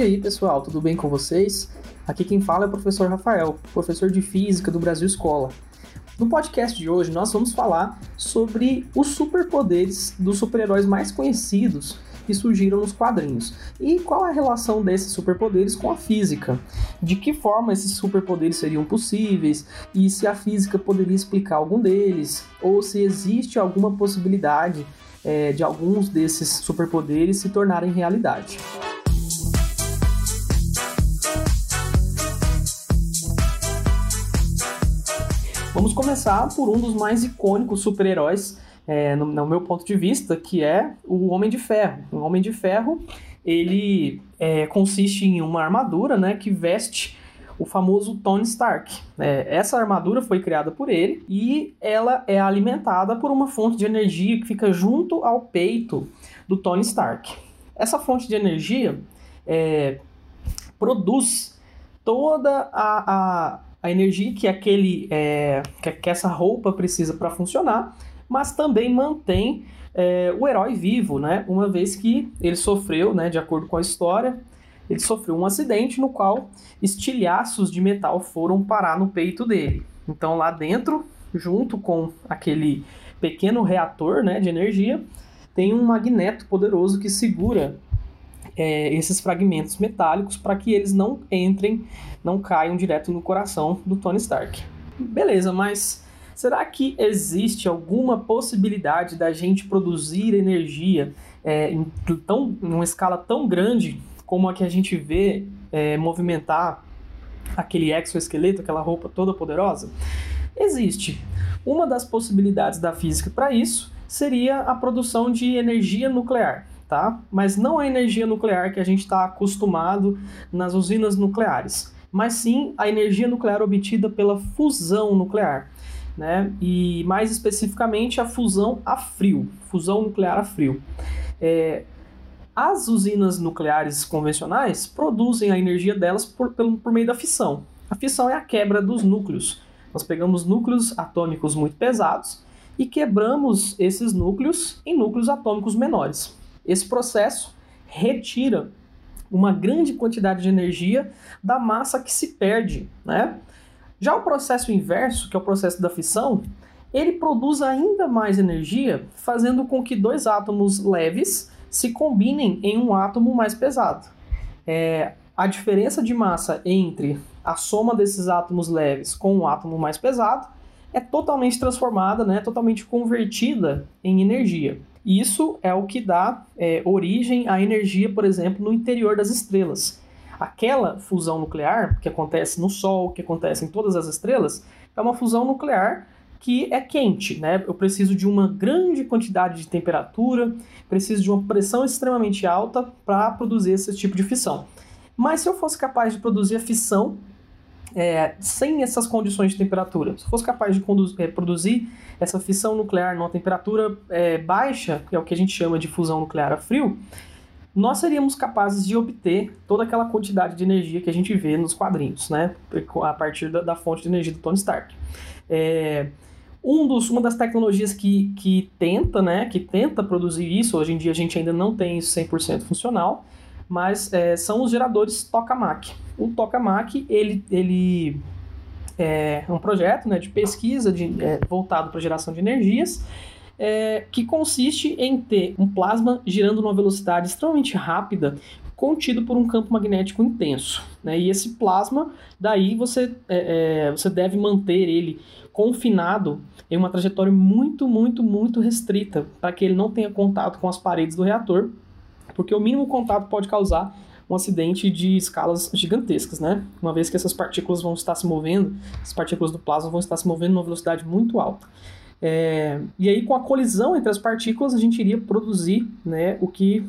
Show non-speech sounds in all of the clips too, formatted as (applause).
E aí, pessoal, tudo bem com vocês? Aqui quem fala é o professor Rafael, professor de Física do Brasil Escola. No podcast de hoje, nós vamos falar sobre os superpoderes dos super-heróis mais conhecidos que surgiram nos quadrinhos. E qual é a relação desses superpoderes com a física? De que forma esses superpoderes seriam possíveis? E se a física poderia explicar algum deles? Ou se existe alguma possibilidade é, de alguns desses superpoderes se tornarem realidade? Vamos começar por um dos mais icônicos super-heróis, é, no, no, meu ponto de vista, que é o Homem de Ferro. O Homem de Ferro, ele é, consiste em uma armadura né, que veste o famoso Tony Stark. É, essa armadura foi criada por ele e ela é alimentada por uma fonte de energia que fica junto ao peito do Tony Stark. Essa fonte de energia é, produz toda a, a a energia que aquele é, que, essa roupa precisa para funcionar, mas também mantém é, o herói vivo, né? Uma vez que ele sofreu, né, de acordo com a história, ele sofreu um acidente no qual estilhaços de metal foram parar no peito dele. Então lá dentro, junto com aquele pequeno reator, né, de energia, tem um magneto poderoso que segura é, esses fragmentos metálicos para que eles não entrem, não caiam direto no coração do Tony Stark. Beleza, mas será que existe alguma possibilidade da gente produzir energia é, em, tão, uma escala tão grande como a que a gente vê é, movimentar aquele exoesqueleto, aquela roupa toda poderosa? Existe. Uma das possibilidades da física para isso seria a produção de energia nuclear tá? Mas não a energia nuclear que a gente está acostumado nas usinas nucleares, mas sim a energia nuclear obtida pela fusão nuclear, né? E mais especificamente a fusão a frio, fusão nuclear a frio. É, as usinas nucleares convencionais produzem a energia delas por, por, por meio da fissão. A fissão é a quebra dos núcleos. Nós pegamos núcleos atômicos muito pesados e quebramos esses núcleos em núcleos atômicos menores. Esse processo retira uma grande quantidade de energia da massa que se perde, né? Já o processo inverso, que é o processo da fissão, ele produz ainda mais energia, fazendo com que dois átomos leves se combinem em um átomo mais pesado. É, a diferença de massa entre a soma desses átomos leves com o um átomo mais pesado é totalmente transformada, né, totalmente convertida em energia. Isso é o que dá é, origem à energia, por exemplo, no interior das estrelas. Aquela fusão nuclear que acontece no Sol, que acontece em todas as estrelas, é uma fusão nuclear que é quente, né? Eu preciso de uma grande quantidade de temperatura, preciso de uma pressão extremamente alta para produzir esse tipo de fissão. Mas se eu fosse capaz de produzir a fissão é, sem essas condições de temperatura, se fosse capaz de é, produzir essa fissão nuclear numa temperatura é, baixa, que é o que a gente chama de fusão nuclear a frio, nós seríamos capazes de obter toda aquela quantidade de energia que a gente vê nos quadrinhos, né? A partir da, da fonte de energia do Tony Stark. É, um dos, uma das tecnologias que, que tenta, né, que tenta produzir isso, hoje em dia a gente ainda não tem isso 100% funcional, mas é, são os geradores tokamak. O tokamak, ele, ele é um projeto né, de pesquisa de, é, voltado para geração de energias, é, que consiste em ter um plasma girando numa velocidade extremamente rápida, contido por um campo magnético intenso. Né? E esse plasma, daí você, é, é, você deve manter ele confinado em uma trajetória muito, muito, muito restrita, para que ele não tenha contato com as paredes do reator porque o mínimo contato pode causar um acidente de escalas gigantescas, né? Uma vez que essas partículas vão estar se movendo, as partículas do plasma vão estar se movendo numa velocidade muito alta. É, e aí, com a colisão entre as partículas, a gente iria produzir né, o que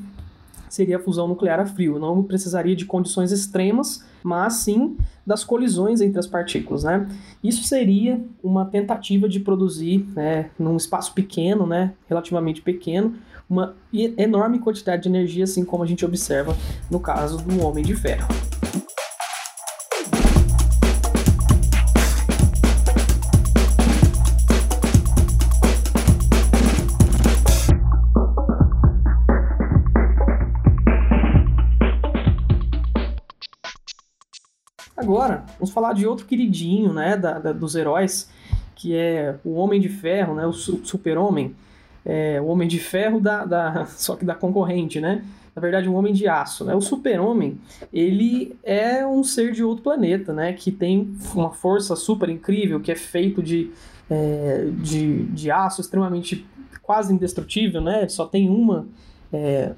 seria a fusão nuclear a frio. Não precisaria de condições extremas, mas sim das colisões entre as partículas. Né? Isso seria uma tentativa de produzir, né, num espaço pequeno, né, relativamente pequeno, uma enorme quantidade de energia, assim como a gente observa no caso do Homem de Ferro. Vamos falar de outro queridinho, né, da, da dos heróis, que é o Homem de Ferro, né, o Super-Homem. É, o Homem de Ferro da, da, (laughs) só que da concorrente, né? Na verdade, um homem de aço, né? O Super-Homem, ele é um ser de outro planeta, né? Que tem uma força super incrível, que é feito de, é, de, de aço extremamente quase indestrutível, né? Só tem uma é,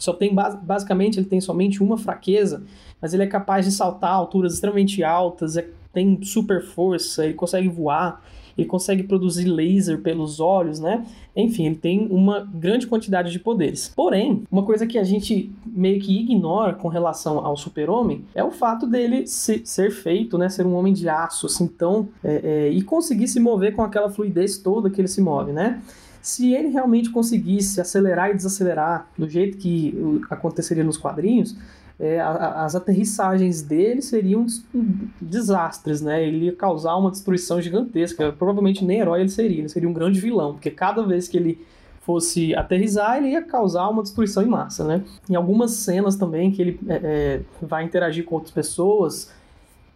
só tem basicamente ele tem somente uma fraqueza, mas ele é capaz de saltar alturas extremamente altas, é, tem super força, ele consegue voar, ele consegue produzir laser pelos olhos, né? Enfim, ele tem uma grande quantidade de poderes. Porém, uma coisa que a gente meio que ignora com relação ao super-homem é o fato dele se, ser feito, né? Ser um homem de aço, assim, tão... É, é, e conseguir se mover com aquela fluidez toda que ele se move, né? Se ele realmente conseguisse acelerar e desacelerar do jeito que aconteceria nos quadrinhos, é, as aterrissagens dele seriam desastres, né? Ele ia causar uma destruição gigantesca. Provavelmente nem herói ele seria, ele seria um grande vilão, porque cada vez que ele fosse aterrissar, ele ia causar uma destruição em massa, né? Em algumas cenas também que ele é, é vai interagir com outras pessoas,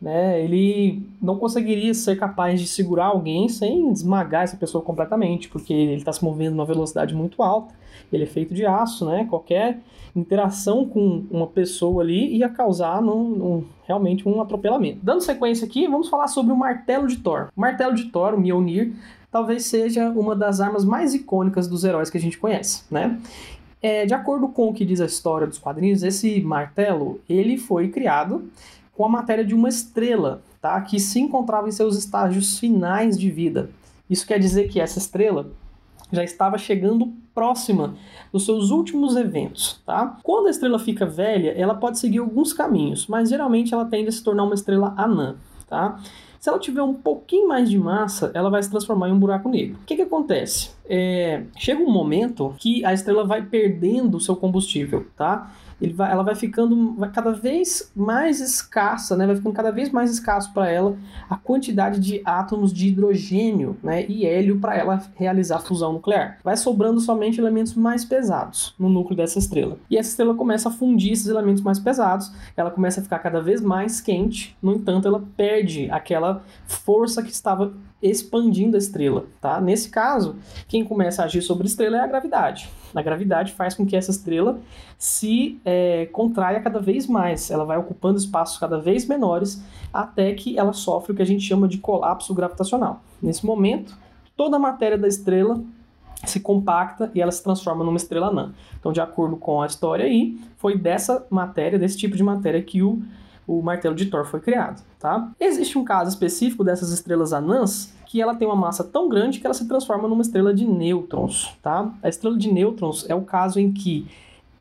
né, ele não conseguiria ser capaz de segurar alguém sem esmagar essa pessoa completamente, porque ele está se movendo numa velocidade muito alta, ele é feito de aço, né? Qualquer interação com uma pessoa ali ia causar num, realmente um atropelamento. Dando sequência aqui, vamos falar sobre o martelo de Thor. O martelo de Thor, o Mjolnir, talvez seja uma das armas mais icônicas dos heróis que a gente conhece, né? É, de acordo com o que diz a história dos quadrinhos, esse martelo ele foi criado com a matéria de uma estrela, tá? que se encontrava em seus estágios finais de vida. Isso quer dizer que essa estrela já estava chegando próxima dos seus últimos eventos, tá? Quando a estrela fica velha, ela pode seguir alguns caminhos, mas geralmente ela tende a se tornar uma estrela anã, tá? Se ela tiver um pouquinho mais de massa, ela vai se transformar em um buraco negro. O que, que acontece? É, chega um momento que a estrela vai perdendo o seu combustível, tá? Vai, ela vai ficando vai cada vez mais escassa, né? Vai ficando cada vez mais escasso para ela a quantidade de átomos de hidrogênio, né? E hélio para ela realizar fusão nuclear. Vai sobrando somente elementos mais pesados no núcleo dessa estrela. E essa estrela começa a fundir esses elementos mais pesados. Ela começa a ficar cada vez mais quente. No entanto, ela perde aquela força que estava expandindo a estrela, tá? Nesse caso, quem começa a agir sobre a estrela é a gravidade. A gravidade faz com que essa estrela se é, contraia cada vez mais, ela vai ocupando espaços cada vez menores até que ela sofre o que a gente chama de colapso gravitacional. Nesse momento, toda a matéria da estrela se compacta e ela se transforma numa estrela anã. Então, de acordo com a história aí, foi dessa matéria, desse tipo de matéria que o o martelo de Thor foi criado, tá? Existe um caso específico dessas estrelas anãs que ela tem uma massa tão grande que ela se transforma numa estrela de nêutrons, tá? A estrela de nêutrons é o caso em que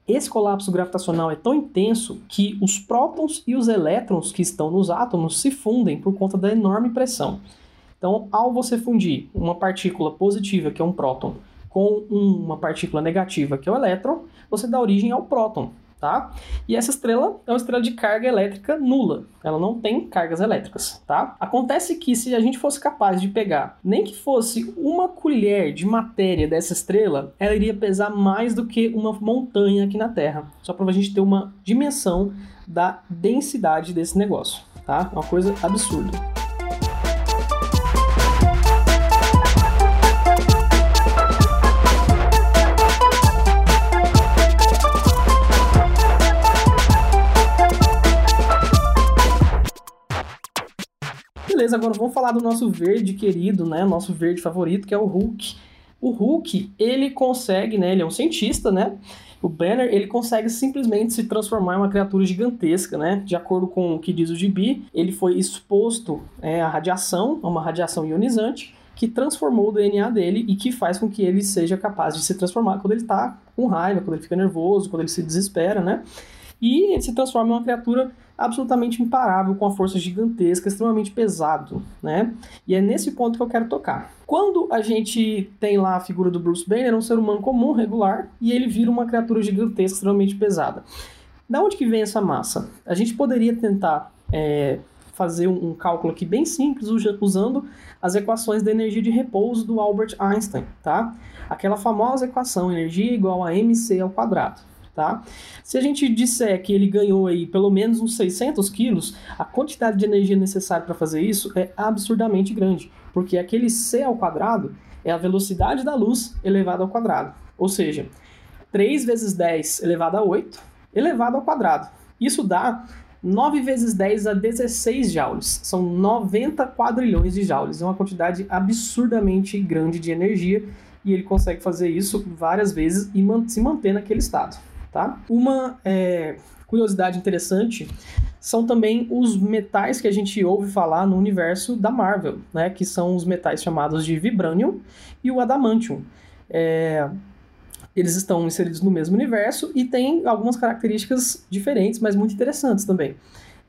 esse colapso gravitacional é tão intenso que os prótons e os elétrons que estão nos átomos se fundem por conta da enorme pressão. Então, ao você fundir uma partícula positiva, que é um próton, com uma partícula negativa, que é o elétron, você dá origem ao próton, tá? E essa estrela é uma estrela de carga elétrica nula. Ela não tem cargas elétricas, tá? Acontece que se a gente fosse capaz de pegar, nem que fosse uma colher de matéria dessa estrela, ela iria pesar mais do que uma montanha aqui na Terra. Só para a gente ter uma dimensão da densidade desse negócio, tá? Uma coisa absurda. Agora vamos falar do nosso verde querido, né? Nosso verde favorito, que é o Hulk. O Hulk, ele consegue, né? Ele é um cientista, né? O Banner, ele consegue simplesmente se transformar em uma criatura gigantesca, né? De acordo com o que diz o Gibi, ele foi exposto é, à radiação, a uma radiação ionizante, que transformou o DNA dele e que faz com que ele seja capaz de se transformar quando ele está com raiva, quando ele fica nervoso, quando ele se desespera, né? E ele se transforma em uma criatura absolutamente imparável, com a força gigantesca, extremamente pesado, né? E é nesse ponto que eu quero tocar. Quando a gente tem lá a figura do Bruce Banner, é um ser humano comum, regular, e ele vira uma criatura gigantesca, extremamente pesada. Da onde que vem essa massa? A gente poderia tentar é, fazer um, um, cálculo aqui bem simples usando as equações da energia de repouso do Albert Einstein, tá? Aquela famosa equação energia igual a mc ao quadrado. Tá? Se a gente disser que ele ganhou aí pelo menos uns 600 quilos, a quantidade de energia necessária para fazer isso é absurdamente grande, porque aquele c ao quadrado é a velocidade da luz elevada ao quadrado, ou seja, 3 vezes 10 elevado a 8 elevado ao quadrado. Isso dá 9 vezes 10 a 16 joules. São 90 quadrilhões de joules. É uma quantidade absurdamente grande de energia e ele consegue fazer isso várias vezes e se manter naquele estado. Tá? Uma é, curiosidade interessante são também os metais que a gente ouve falar no universo da Marvel, né? que são os metais chamados de Vibranium e o Adamantium. É, eles estão inseridos no mesmo universo e têm algumas características diferentes, mas muito interessantes também.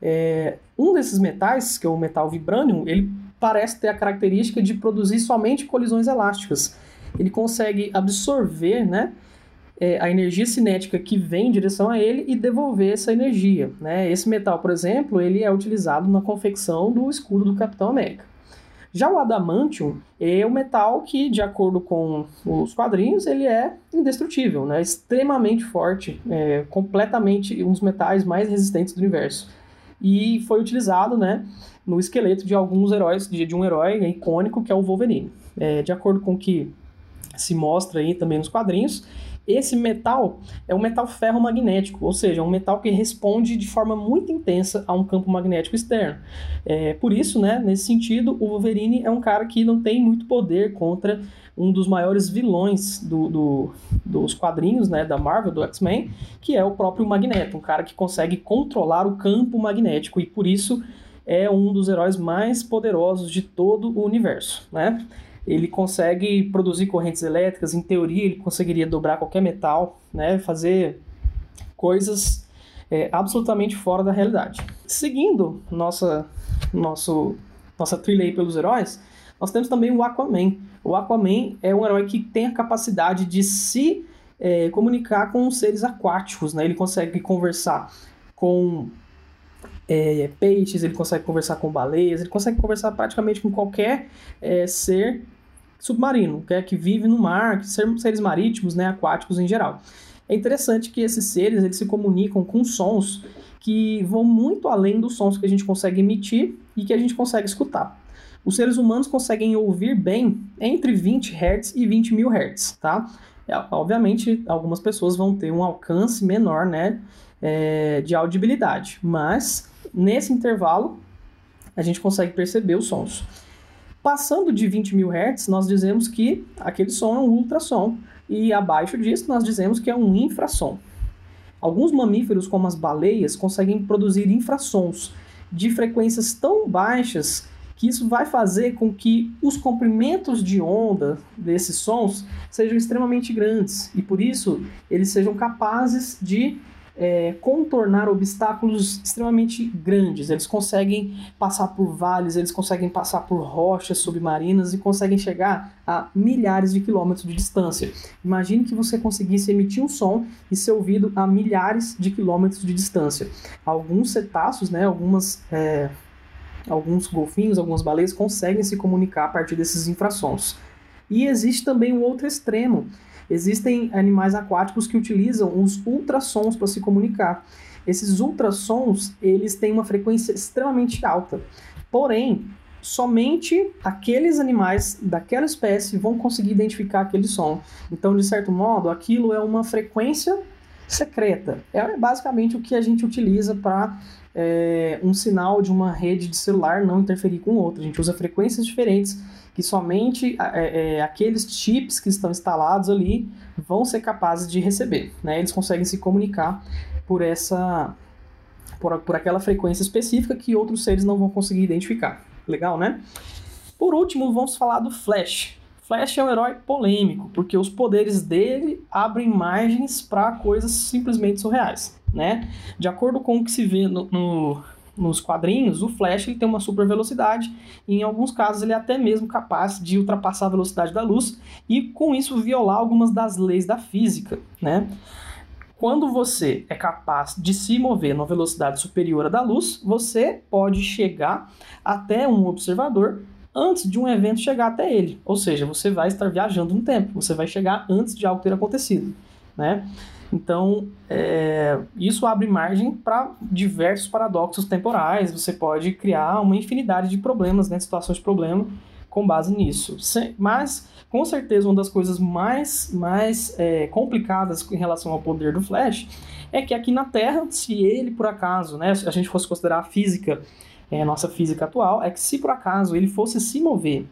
É, um desses metais, que é o metal Vibranium, ele parece ter a característica de produzir somente colisões elásticas. Ele consegue absorver, né, é, a energia cinética que vem em direção a ele e devolver essa energia. Né? Esse metal, por exemplo, ele é utilizado na confecção do escudo do Capitão América. Já o adamantium é um metal que, de acordo com os quadrinhos, ele é indestrutível, né? extremamente forte, é completamente um dos metais mais resistentes do universo. E foi utilizado né, no esqueleto de alguns heróis, de, de um herói icônico que é o Wolverine. É, de acordo com o que se mostra aí também nos quadrinhos, esse metal é um metal ferromagnético, ou seja, um metal que responde de forma muito intensa a um campo magnético externo. É, por isso, né, nesse sentido, o Wolverine é um cara que não tem muito poder contra um dos maiores vilões do, do, dos quadrinhos né, da Marvel, do X-Men, que é o próprio Magneto, um cara que consegue controlar o campo magnético e por isso é um dos heróis mais poderosos de todo o universo. Né? Ele consegue produzir correntes elétricas, em teoria ele conseguiria dobrar qualquer metal, né, fazer coisas é, absolutamente fora da realidade. Seguindo nossa, nosso, nossa trilha aí pelos heróis, nós temos também o Aquaman. O Aquaman é um herói que tem a capacidade de se é, comunicar com seres aquáticos, né? Ele consegue conversar com é, peixes, ele consegue conversar com baleias, ele consegue conversar praticamente com qualquer é, ser submarino, que é que vive no mar, que são seres marítimos, né, aquáticos em geral. É interessante que esses seres eles se comunicam com sons que vão muito além dos sons que a gente consegue emitir e que a gente consegue escutar. Os seres humanos conseguem ouvir bem entre 20 Hz e 20 mil Hz, tá? É, obviamente, algumas pessoas vão ter um alcance menor, né, é, de audibilidade, mas nesse intervalo a gente consegue perceber os sons. Passando de 20 mil Hz, nós dizemos que aquele som é um ultrassom, e abaixo disso nós dizemos que é um infrassom. Alguns mamíferos, como as baleias, conseguem produzir infrassons de frequências tão baixas que isso vai fazer com que os comprimentos de onda desses sons sejam extremamente grandes e por isso eles sejam capazes de é, contornar obstáculos extremamente grandes. Eles conseguem passar por vales, eles conseguem passar por rochas submarinas e conseguem chegar a milhares de quilômetros de distância. Imagine que você conseguisse emitir um som e ser ouvido a milhares de quilômetros de distância. Alguns cetáceos, né, algumas, é, alguns golfinhos, algumas baleias conseguem se comunicar a partir desses infrassons. E existe também o outro extremo, Existem animais aquáticos que utilizam os ultrassons para se comunicar. Esses ultrassons, eles têm uma frequência extremamente alta. Porém, somente aqueles animais daquela espécie vão conseguir identificar aquele som. Então, de certo modo, aquilo é uma frequência secreta. É basicamente o que a gente utiliza para é, um sinal de uma rede de celular não interferir com outra. A gente usa frequências diferentes que somente é, é, aqueles chips que estão instalados ali vão ser capazes de receber. Né? Eles conseguem se comunicar por essa por, por aquela frequência específica que outros seres não vão conseguir identificar. Legal, né? Por último, vamos falar do Flash. Flash é um herói polêmico, porque os poderes dele abrem margens para coisas simplesmente surreais, né? De acordo com o que se vê no, no nos quadrinhos, o Flash ele tem uma super velocidade e em alguns casos ele é até mesmo capaz de ultrapassar a velocidade da luz e com isso violar algumas das leis da física, né? Quando você é capaz de se mover numa velocidade superior à da luz, você pode chegar até um observador antes de um evento chegar até ele. Ou seja, você vai estar viajando no tempo, você vai chegar antes de algo ter acontecido, né? Então, é, isso abre margem para diversos paradoxos temporais. Você pode criar uma infinidade de problemas, né, situações de problema, com base nisso. Mas, com certeza, uma das coisas mais, mais é, complicadas em relação ao poder do Flash é que aqui na Terra, se ele por acaso, né, se a gente fosse considerar a física, é, nossa física atual, é que se por acaso ele fosse se mover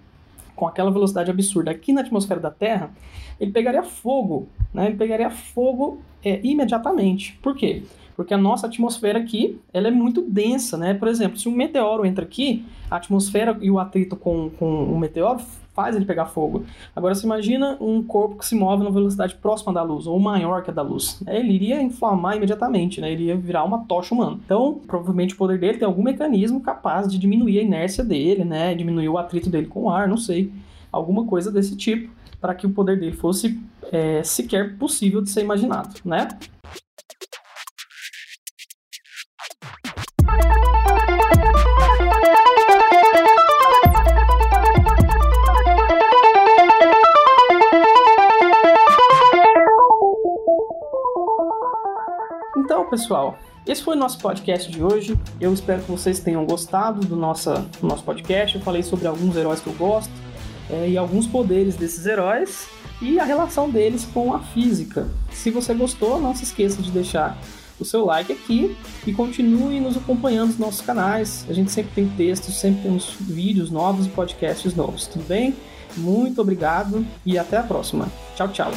com aquela velocidade absurda aqui na atmosfera da Terra, ele pegaria fogo, né? Ele pegaria fogo é, imediatamente. Por quê? Porque a nossa atmosfera aqui, ela é muito densa, né? Por exemplo, se um meteoro entra aqui, a atmosfera e o atrito com, com o meteoro faz ele pegar fogo. Agora, você imagina um corpo que se move numa velocidade próxima da luz, ou maior que a da luz. É, ele iria inflamar imediatamente, né? Ele ia virar uma tocha humana. Então, provavelmente o poder dele tem algum mecanismo capaz de diminuir a inércia dele, né? Diminuir o atrito dele com o ar, não sei. Alguma coisa desse tipo, para que o poder dele fosse é, sequer possível de ser imaginado, né? Então, pessoal, esse foi o nosso podcast de hoje. Eu espero que vocês tenham gostado do, nossa, do nosso podcast. Eu falei sobre alguns heróis que eu gosto é, e alguns poderes desses heróis e a relação deles com a física. Se você gostou, não se esqueça de deixar o seu like aqui e continue nos acompanhando nos nossos canais. A gente sempre tem textos, sempre temos vídeos novos e podcasts novos, tudo bem? Muito obrigado e até a próxima. Tchau, tchau.